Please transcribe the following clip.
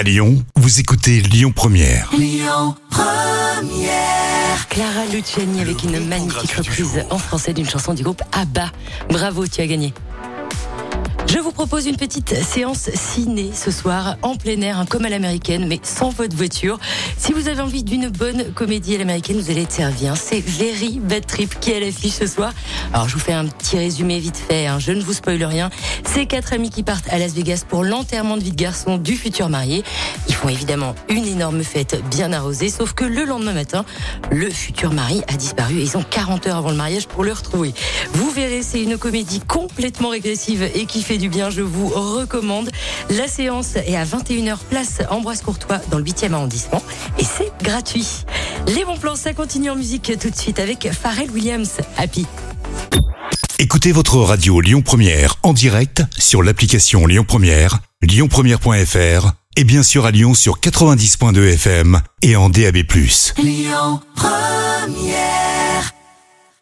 À Lyon, vous écoutez Lyon Première. Clara Luciani avec une magnifique reprise en français d'une chanson du groupe ABBA. Bravo, tu as gagné. Je vous propose une petite séance ciné ce soir en plein air, hein, comme à l'américaine, mais sans votre voiture. Si vous avez envie d'une bonne comédie à l'américaine, vous allez être servi. hein. C'est Very Bad Trip qui est à l'affiche ce soir. Alors je vous fais un petit résumé vite fait, hein. je ne vous spoile rien. C'est quatre amis qui partent à Las Vegas pour l'enterrement de vie de garçon du futur marié. Ils font évidemment une énorme fête bien arrosée, sauf que le lendemain matin, le futur mari a disparu et ils ont 40 heures avant le mariage pour le retrouver. Vous verrez, c'est une comédie complètement régressive et qui fait du bien, je vous recommande. La séance est à 21h, place Ambroise Courtois dans le 8e arrondissement et c'est gratuit. Les bons plans, ça continue en musique tout de suite avec Pharrell Williams, Happy. Écoutez votre radio Lyon Première en direct sur l'application Lyon Première, lyonpremière.fr et bien sûr à Lyon sur 90.2 FM et en DAB+. Lyon Première